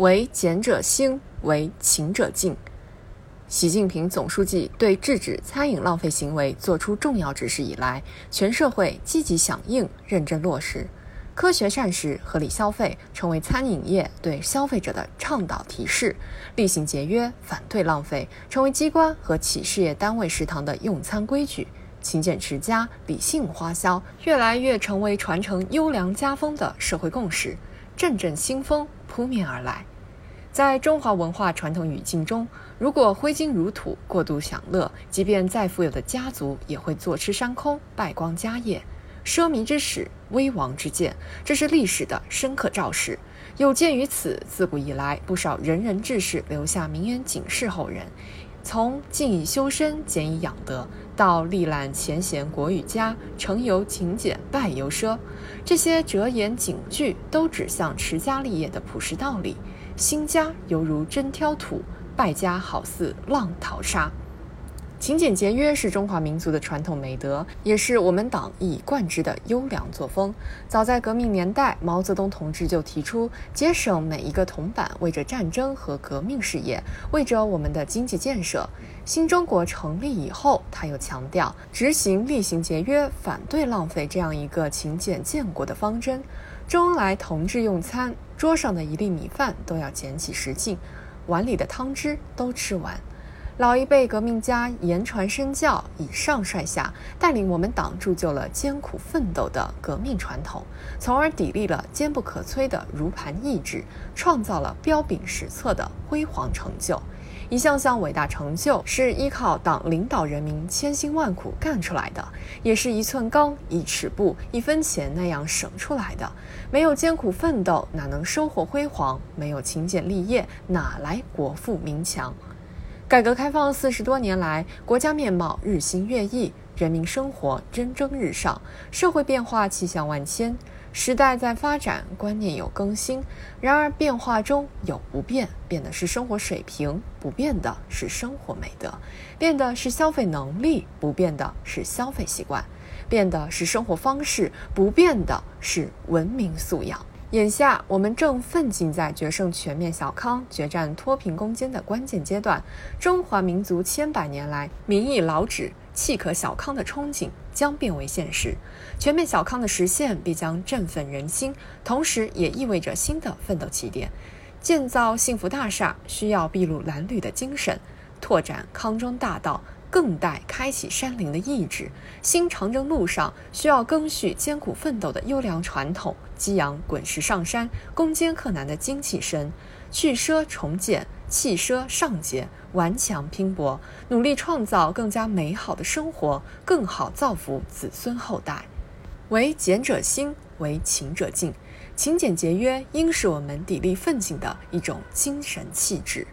为俭者兴，为勤者进。习近平总书记对制止餐饮浪费行为作出重要指示以来，全社会积极响应、认真落实。科学膳食、合理消费成为餐饮业对消费者的倡导提示；厉行节约、反对浪费成为机关和企事业单位食堂的用餐规矩；勤俭持家、理性花销越来越成为传承优良家风的社会共识。阵阵新风扑面而来。在中华文化传统语境中，如果挥金如土、过度享乐，即便再富有的家族也会坐吃山空、败光家业。奢靡之始，危亡之见，这是历史的深刻昭示。有鉴于此，自古以来，不少仁人志士留下名言警示后人。从静以修身、俭以养德，到历览前贤国与家，成由勤俭，败由奢，这些哲言警句都指向持家立业的朴实道理。兴家犹如针挑土，败家好似浪淘沙。勤俭节约是中华民族的传统美德，也是我们党一以贯之的优良作风。早在革命年代，毛泽东同志就提出节省每一个铜板，为着战争和革命事业，为着我们的经济建设。新中国成立以后，他又强调执行厉行节约、反对浪费这样一个勤俭建国的方针。周恩来同志用餐，桌上的一粒米饭都要捡起十斤，碗里的汤汁都吃完。老一辈革命家言传身教，以上率下，带领我们党铸就了艰苦奋斗的革命传统，从而砥砺了坚不可摧的如磐意志，创造了彪炳史册的辉煌成就。一项项伟大成就是依靠党领导人民千辛万苦干出来的，也是一寸钢、一尺布、一分钱那样省出来的。没有艰苦奋斗，哪能收获辉煌？没有勤俭立业，哪来国富民强？改革开放四十多年来，国家面貌日新月异，人民生活蒸蒸日上，社会变化气象万千。时代在发展，观念有更新，然而变化中有不变，变的是生活水平，不变的是生活美德；变的是消费能力，不变的是消费习惯；变的是生活方式，不变的是文明素养。眼下，我们正奋进在决胜全面小康、决战脱贫攻坚的关键阶段，中华民族千百年来民意老指。契可小康的憧憬将变为现实，全面小康的实现必将振奋人心，同时也意味着新的奋斗起点。建造幸福大厦需要筚路蓝缕的精神，拓展康庄大道更待开启山林的意志。新长征路上需要赓续艰苦奋斗的优良传统，激扬滚石上山、攻坚克难的精气神，去奢重俭。弃奢上节，顽强拼搏，努力创造更加美好的生活，更好造福子孙后代。为俭者兴，为勤者进。勤俭节约应是我们砥砺奋进的一种精神气质。